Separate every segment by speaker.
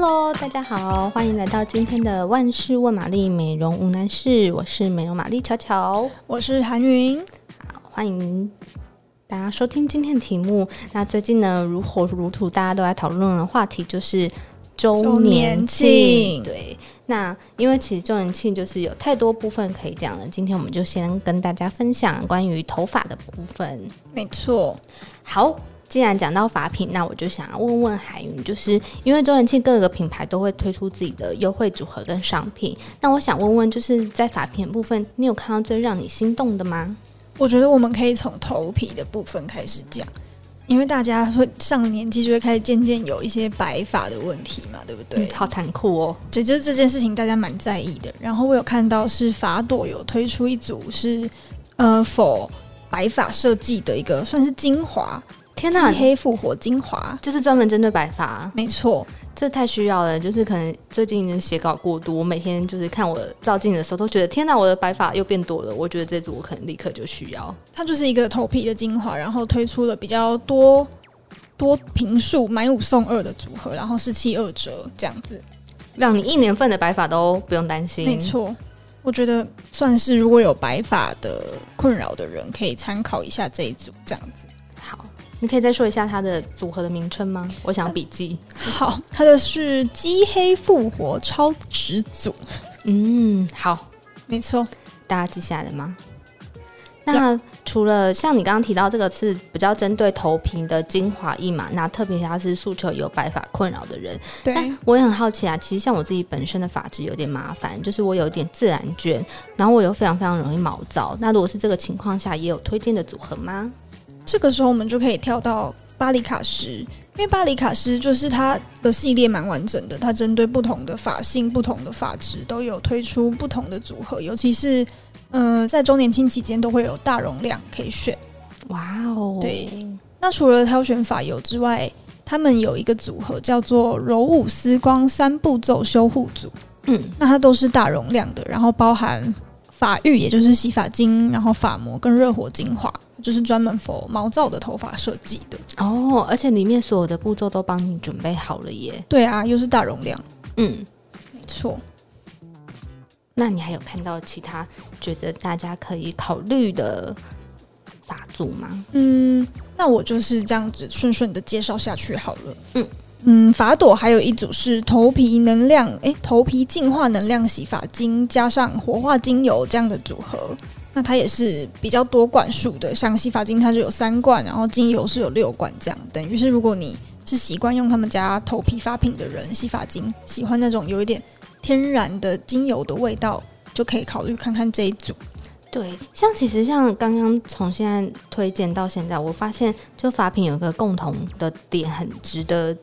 Speaker 1: Hello，大家好，欢迎来到今天的万事问玛丽美容无难事，我是美容玛丽巧巧，
Speaker 2: 我是韩云，
Speaker 1: 好，欢迎大家收听今天的题目。那最近呢，如火如荼，大家都在讨论的话题就是周年庆。对，那因为其实周年庆就是有太多部分可以讲了，今天我们就先跟大家分享关于头发的部分。
Speaker 2: 没错，
Speaker 1: 好。既然讲到法品，那我就想要问问海云，就是因为周元庆各个品牌都会推出自己的优惠组合跟商品，那我想问问，就是在法品的部分，你有看到最让你心动的吗？
Speaker 2: 我觉得我们可以从头皮的部分开始讲，因为大家会上了年纪就会开始渐渐有一些白发的问题嘛，对不对？
Speaker 1: 嗯、好残酷哦！
Speaker 2: 对，就是这件事情大家蛮在意的。然后我有看到是法朵有推出一组是呃 for 白发设计的一个算是精华。
Speaker 1: 天呐，
Speaker 2: 黑复活精华
Speaker 1: 就是专门针对白发，
Speaker 2: 没错，
Speaker 1: 这太需要了。就是可能最近写稿过度，我每天就是看我照镜的时候都觉得天呐，我的白发又变多了。我觉得这组我可能立刻就需要。
Speaker 2: 它就是一个头皮的精华，然后推出了比较多多平数买五送二的组合，然后是七二折这样子，
Speaker 1: 让你一年份的白发都不用担心。
Speaker 2: 没错，我觉得算是如果有白发的困扰的人可以参考一下这一组这样子。
Speaker 1: 你可以再说一下它的组合的名称吗？我想笔记。
Speaker 2: 好，它的是肌黑复活超值组。
Speaker 1: 嗯，好，
Speaker 2: 没错，
Speaker 1: 大家记下来了吗？那除了像你刚刚提到这个是比较针对头皮的精华液嘛，那特别它是诉求有白发困扰的人。
Speaker 2: 对，
Speaker 1: 我也很好奇啊。其实像我自己本身的发质有点麻烦，就是我有一点自然卷，然后我又非常非常容易毛躁。那如果是这个情况下，也有推荐的组合吗？
Speaker 2: 这个时候我们就可以跳到巴黎卡诗，因为巴黎卡诗就是它的系列蛮完整的，它针对不同的发性、不同的发质都有推出不同的组合，尤其是嗯、呃，在周年庆期间都会有大容量可以选。
Speaker 1: 哇哦！
Speaker 2: 对，那除了挑选发油之外，他们有一个组合叫做柔雾丝光三步骤修护组，嗯，那它都是大容量的，然后包含发浴，也就是洗发精，然后发膜跟热火精华。就是专门 for 毛躁的头发设计的
Speaker 1: 哦，而且里面所有的步骤都帮你准备好了耶。
Speaker 2: 对啊，又是大容量，
Speaker 1: 嗯，
Speaker 2: 没错。
Speaker 1: 那你还有看到其他觉得大家可以考虑的法组吗？
Speaker 2: 嗯，那我就是这样子顺顺的介绍下去好了。嗯嗯，法朵还有一组是头皮能量，诶，头皮净化能量洗发精加上活化精油这样的组合。那它也是比较多罐数的，像洗发精它就有三罐，然后精油是有六罐，这样等于是如果你是习惯用他们家头皮发品的人，洗发精喜欢那种有一点天然的精油的味道，就可以考虑看看这一组。
Speaker 1: 对，像其实像刚刚从现在推荐到现在，我发现就发品有一个共同的点，很值得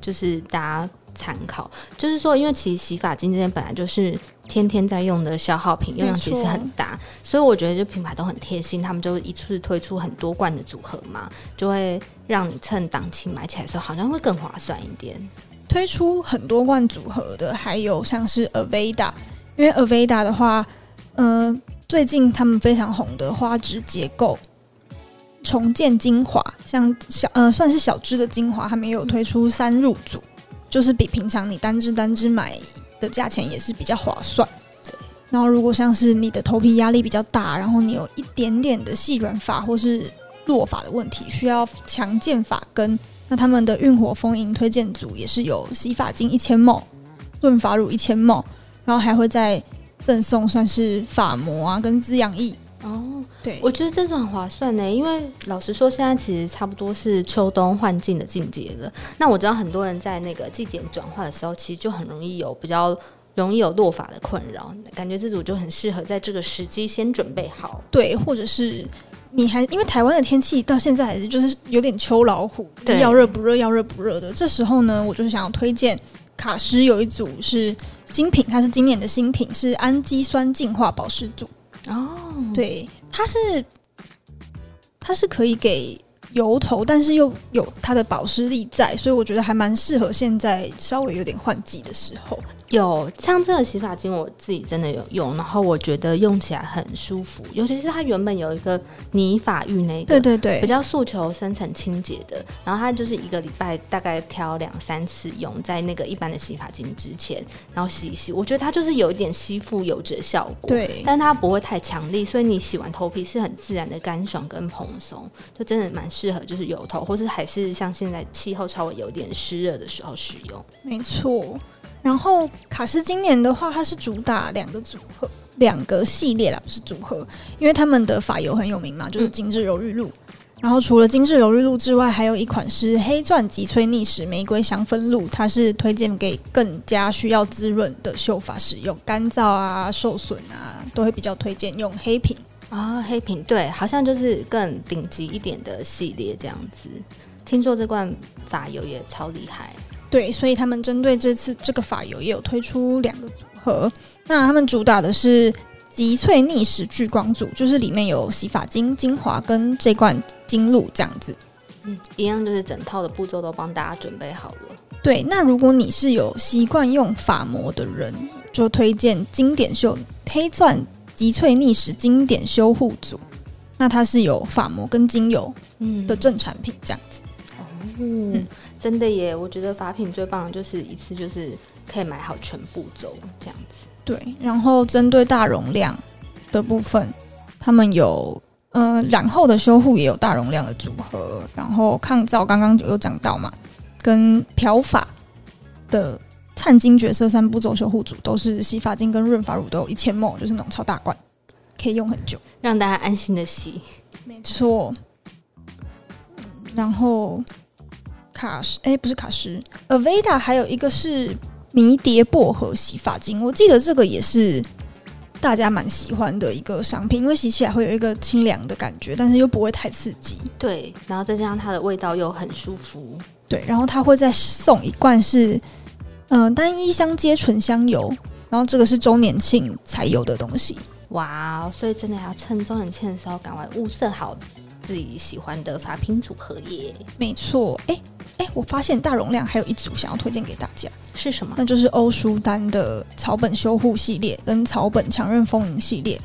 Speaker 1: 就是大家参考，就是说，因为其实洗发精这些本来就是。天天在用的消耗品，用量其实很大，所以我觉得就品牌都很贴心，他们就一次推出很多罐的组合嘛，就会让你趁档期买起来的时候，好像会更划算一点。
Speaker 2: 推出很多罐组合的，还有像是 Aveda，因为 Aveda 的话，嗯、呃，最近他们非常红的花植结构重建精华，像小呃算是小支的精华，他们也有推出三入组，就是比平常你单支单支买。的价钱也是比较划算，对。然后，如果像是你的头皮压力比较大，然后你有一点点的细软发或是落发的问题，需要强健发根，那他们的运火丰盈推荐组也是有洗发精一千 ml，润发乳一千 ml，然后还会再赠送算是发膜啊跟滋养液。
Speaker 1: 哦，对，我觉得这种很划算呢，因为老实说，现在其实差不多是秋冬换季的季节了。那我知道很多人在那个季节转换的时候，其实就很容易有比较容易有落发的困扰，感觉这组就很适合在这个时机先准备好。
Speaker 2: 对，或者是你还因为台湾的天气到现在还是就是有点秋老虎，对，要热不热，要热不热的。这时候呢，我就是想要推荐卡诗有一组是新品，它是今年的新品，是氨基酸净化保湿组。
Speaker 1: 哦，
Speaker 2: 对，它是它是可以给油头，但是又有它的保湿力在，所以我觉得还蛮适合现在稍微有点换季的时候。
Speaker 1: 有，像这个洗发精，我自己真的有用，然后我觉得用起来很舒服，尤其是它原本有一个泥发浴那个，
Speaker 2: 对对对，
Speaker 1: 比较诉求深层清洁的，然后它就是一个礼拜大概挑两三次用，在那个一般的洗发精之前，然后洗一洗，我觉得它就是有一点吸附油脂的效果，
Speaker 2: 对，
Speaker 1: 但它不会太强力，所以你洗完头皮是很自然的干爽跟蓬松，就真的蛮适合就是油头，或是还是像现在气候稍微有点湿热的时候使用，
Speaker 2: 没错。然后卡诗今年的话，它是主打两个组合，两个系列啦，不是组合，因为他们的发油很有名嘛，就是精致柔玉露。嗯、然后除了精致柔愈露之外，还有一款是黑钻极萃逆时玫瑰香氛露，它是推荐给更加需要滋润的秀发使用，干燥啊、受损啊，都会比较推荐用黑瓶
Speaker 1: 啊、哦。黑瓶对，好像就是更顶级一点的系列这样子。听说这罐发油也超厉害。
Speaker 2: 对，所以他们针对这次这个法油也有推出两个组合。那他们主打的是极萃逆时聚光组，就是里面有洗发精、精华跟这罐精露这样子。
Speaker 1: 嗯，一样就是整套的步骤都帮大家准备好了。
Speaker 2: 对，那如果你是有习惯用发膜的人，就推荐经典秀黑钻极萃逆时经典修护组。那它是有发膜跟精油嗯的正产品这样子。
Speaker 1: 嗯。嗯真的耶，我觉得法品最棒的就是一次就是可以买好全部走这样子。
Speaker 2: 对，然后针对大容量的部分，他们有呃染后的修护也有大容量的组合，然后抗造刚刚有讲到嘛，跟漂发的灿金角色三步骤修护组都是洗发精跟润发乳都有一千 ml，就是那种超大罐，可以用很久，
Speaker 1: 让大家安心的洗。
Speaker 2: 没错，然后。卡诗哎，不是卡诗，Aveda 还有一个是迷迭薄荷洗发精，我记得这个也是大家蛮喜欢的一个商品，因为洗起来会有一个清凉的感觉，但是又不会太刺激。
Speaker 1: 对，然后再加上它的味道又很舒服。
Speaker 2: 对，然后它会再送一罐是嗯、呃、单一香阶纯香油，然后这个是周年庆才有的东西。
Speaker 1: 哇，所以真的要趁周年庆的时候赶快物色好自己喜欢的发品组合耶。
Speaker 2: 没错，哎。哎，我发现大容量还有一组想要推荐给大家，
Speaker 1: 是什么？
Speaker 2: 那就是欧舒丹的草本修护系列跟草本强韧丰盈系列，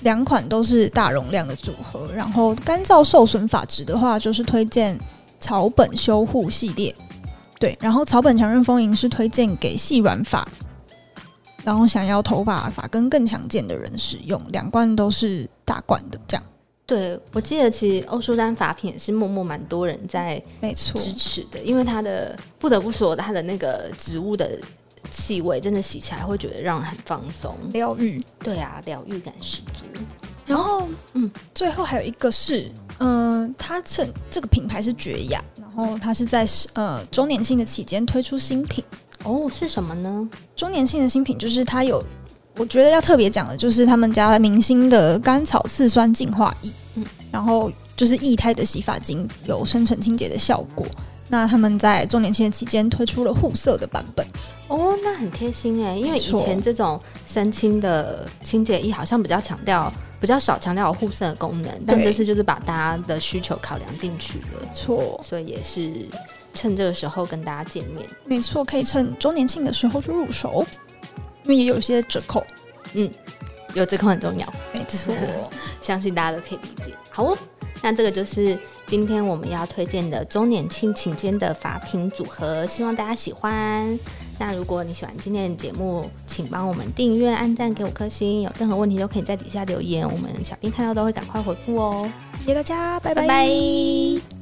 Speaker 2: 两款都是大容量的组合。然后干燥受损发质的话，就是推荐草本修护系列。对，然后草本强韧丰盈是推荐给细软发，然后想要头发发根更强健的人使用。两罐都是大罐的，这样。
Speaker 1: 对，我记得其实欧舒丹法品也是默默蛮多人在没错支持的，因为它的不得不说它的那个植物的气味，真的洗起来会觉得让人很放松、
Speaker 2: 疗愈。
Speaker 1: 对啊，疗愈感十足。
Speaker 2: 然后，嗯，最后还有一个是，嗯、呃，它趁这个品牌是绝雅，然后它是在呃周年庆的期间推出新品
Speaker 1: 哦，是什么呢？
Speaker 2: 周年庆的新品就是它有。我觉得要特别讲的就是他们家的明星的甘草次酸净化液，嗯，然后就是液态的洗发精，有深层清洁的效果。那他们在周年庆的期间推出了护色的版本，
Speaker 1: 哦，那很贴心哎，因为以前这种深清的清洁液好像比较强调，比较少强调护色的功能，但这次就是把大家的需求考量进去了，
Speaker 2: 错，
Speaker 1: 所以也是趁这个时候跟大家见面，
Speaker 2: 没错，可以趁周年庆的时候就入手。因为也有一些折扣，
Speaker 1: 嗯，有折扣很重要，
Speaker 2: 没错，
Speaker 1: 相信大家都可以理解。好哦，那这个就是今天我们要推荐的周年庆期间的法品组合，希望大家喜欢。那如果你喜欢今天的节目，请帮我们订阅、按赞、给五颗星。有任何问题都可以在底下留言，我们小编看到都会赶快回复哦。
Speaker 2: 谢谢大家，拜拜。
Speaker 1: 拜拜。